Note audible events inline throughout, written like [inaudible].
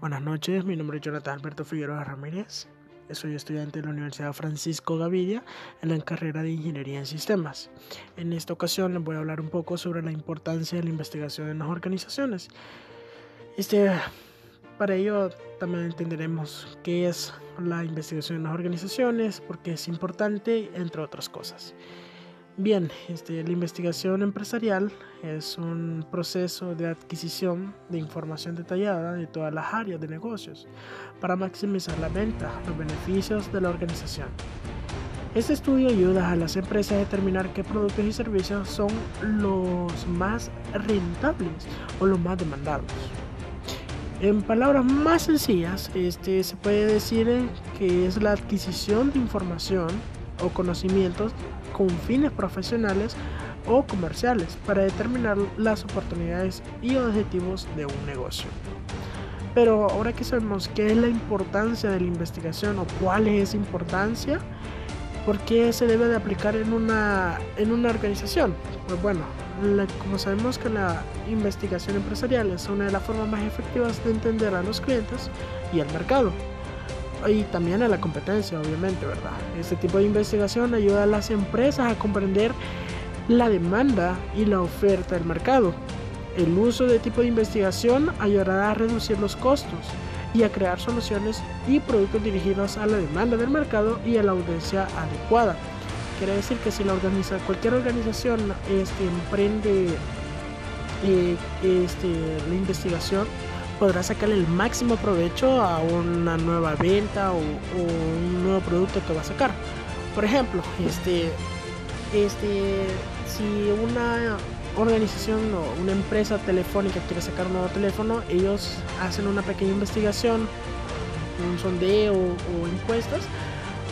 Buenas noches, mi nombre es Jonathan Alberto Figueroa Ramírez. Soy estudiante de la Universidad Francisco Gavidia en la carrera de Ingeniería en Sistemas. En esta ocasión les voy a hablar un poco sobre la importancia de la investigación en las organizaciones. Este, para ello también entenderemos qué es la investigación en las organizaciones, por qué es importante, entre otras cosas. Bien, este, la investigación empresarial es un proceso de adquisición de información detallada de todas las áreas de negocios para maximizar la venta, los beneficios de la organización. Este estudio ayuda a las empresas a determinar qué productos y servicios son los más rentables o los más demandados. En palabras más sencillas, este, se puede decir que es la adquisición de información o conocimientos con fines profesionales o comerciales para determinar las oportunidades y objetivos de un negocio. Pero ahora que sabemos qué es la importancia de la investigación o cuál es esa importancia, ¿por qué se debe de aplicar en una, en una organización? Pues bueno, como sabemos que la investigación empresarial es una de las formas más efectivas de entender a los clientes y al mercado y también a la competencia, obviamente, ¿verdad? Este tipo de investigación ayuda a las empresas a comprender la demanda y la oferta del mercado. El uso de tipo de investigación ayudará a reducir los costos y a crear soluciones y productos dirigidos a la demanda del mercado y a la audiencia adecuada. Quiere decir que si la organiza, cualquier organización este, emprende eh, este, la investigación, podrá sacarle el máximo provecho a una nueva venta o, un nuevo producto que va a sacar. Por ejemplo, este, este, si una organización o una empresa telefónica quiere sacar un nuevo teléfono, ellos hacen una pequeña investigación, un sondeo o encuestas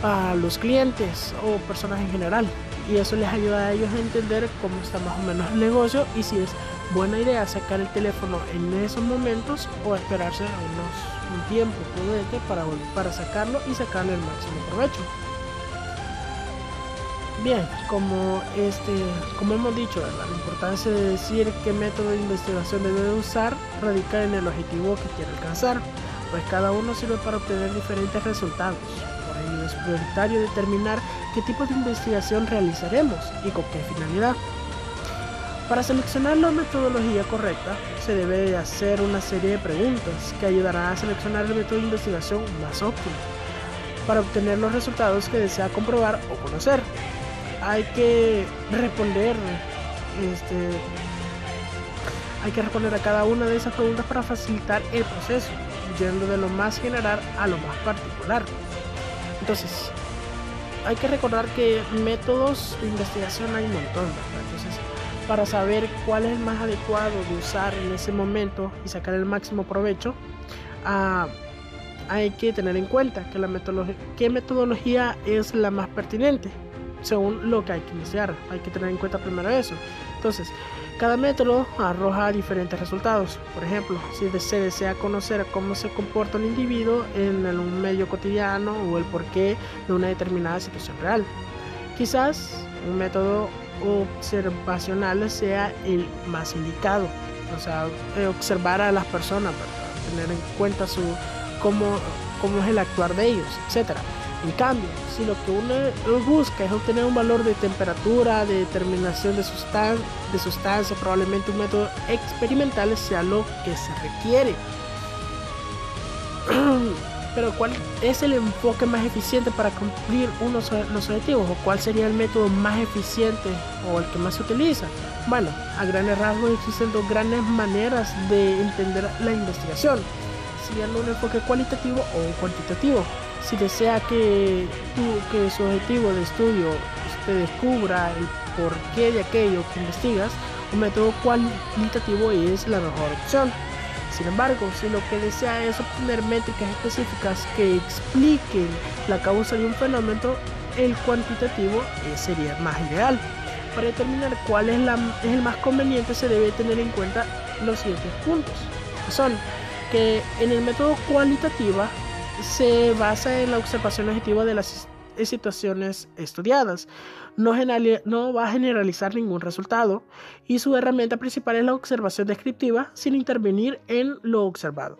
a los clientes o personas en general. Y eso les ayuda a ellos a entender cómo está más o menos el negocio y si es buena idea sacar el teléfono en esos momentos o esperarse unos, un tiempo prudente para, para sacarlo y sacarle el máximo provecho. Bien, como, este, como hemos dicho, la importancia de decir qué método de investigación debe usar radica en el objetivo que quiere alcanzar, pues cada uno sirve para obtener diferentes resultados. Por ello es prioritario determinar qué tipo de investigación realizaremos y con qué finalidad. Para seleccionar la metodología correcta, se debe hacer una serie de preguntas que ayudarán a seleccionar el método de investigación más óptimo para obtener los resultados que desea comprobar o conocer. Hay que responder este, hay que responder a cada una de esas preguntas para facilitar el proceso, yendo de lo más general a lo más particular. Entonces, hay que recordar que métodos de investigación hay un montón, Entonces, para saber cuál es el más adecuado de usar en ese momento y sacar el máximo provecho, ah, hay que tener en cuenta que la metodología, qué metodología es la más pertinente según lo que hay que iniciar. Hay que tener en cuenta primero eso. Entonces, cada método arroja diferentes resultados. Por ejemplo, si se desea conocer cómo se comporta un individuo en un medio cotidiano o el porqué de una determinada situación real. Quizás un método observacional sea el más indicado. O sea, eh, observar a las personas, tener en cuenta su cómo, cómo es el actuar de ellos, etcétera. En cambio, si lo que uno busca es obtener un valor de temperatura, de determinación de, sustan de sustancia, probablemente un método experimental sea lo que se requiere. [clears throat] Pero ¿cuál es el enfoque más eficiente para cumplir unos los objetivos? ¿O cuál sería el método más eficiente o el que más se utiliza? Bueno, a grandes rasgos existen dos grandes maneras de entender la investigación, siguiendo un enfoque cualitativo o cuantitativo. Si desea que, que su objetivo de estudio usted descubra el porqué de aquello que investigas, un método cualitativo es la mejor opción. Sin embargo, si lo que desea es obtener métricas específicas que expliquen la causa de un fenómeno, el cuantitativo eh, sería más ideal. Para determinar cuál es, el más conveniente se debe tener en cuenta los siguientes puntos. Son que en el método cualitativa se basa en la observación objetiva de las situaciones estudiadas. No, no, va a generalizar ningún resultado y su herramienta principal es la observación descriptiva sin intervenir en lo observado.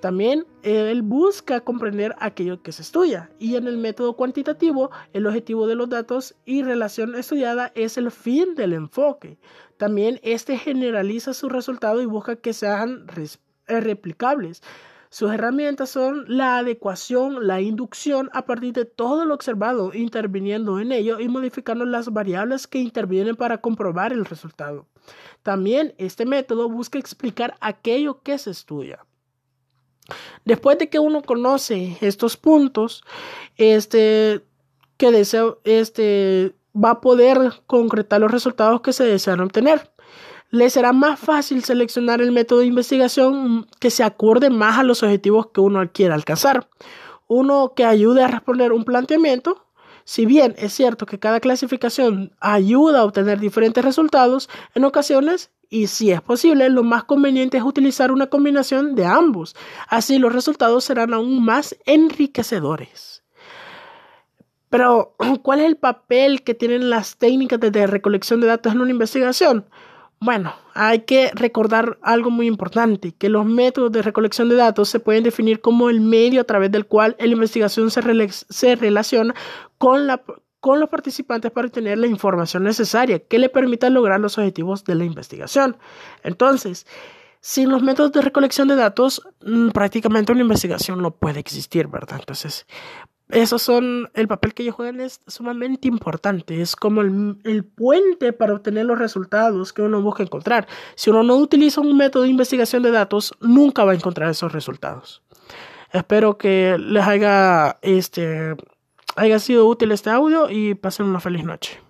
También él busca comprender aquello que se estudia y en el método cuantitativo el objetivo de los datos y relación estudiada es el fin del enfoque. También este generaliza su resultado y busca que sean eh, replicables. Sus herramientas son la adecuación, la inducción a partir de todo lo observado, interviniendo en ello y modificando las variables que intervienen para comprobar el resultado. También este método busca explicar aquello que se estudia. Después de que uno conoce estos puntos, este, que desea, este, va a poder concretar los resultados que se desean obtener. Le será más fácil seleccionar el método de investigación que se acorde más a los objetivos que uno quiera alcanzar. Uno que ayude a responder un planteamiento si bien es cierto que cada clasificación ayuda a obtener diferentes resultados, en ocasiones y si es posible, lo más conveniente es utilizar una combinación de ambos. Así los resultados serán aún más enriquecedores. Pero, [clears throat] ¿cuál es el papel que tienen las técnicas de recolección de datos en una investigación? Bueno, hay que recordar algo muy importante, que los métodos de recolección de datos se pueden definir como el medio a través del cual la investigación se, se relaciona con la, con los participantes para obtener la información necesaria que le permita lograr los objetivos de la investigación. Entonces, sin los métodos de recolección de datos, mm, prácticamente una investigación no puede existir, ¿verdad? Entonces, esos son, el papel que ellos juegan es sumamente importante, es como el, el, puente para obtener los resultados que uno busca encontrar. Si uno no utiliza un método de investigación de datos, nunca va a encontrar esos resultados. Espero que les haya este haya sido útil este audio y pasen una feliz noche.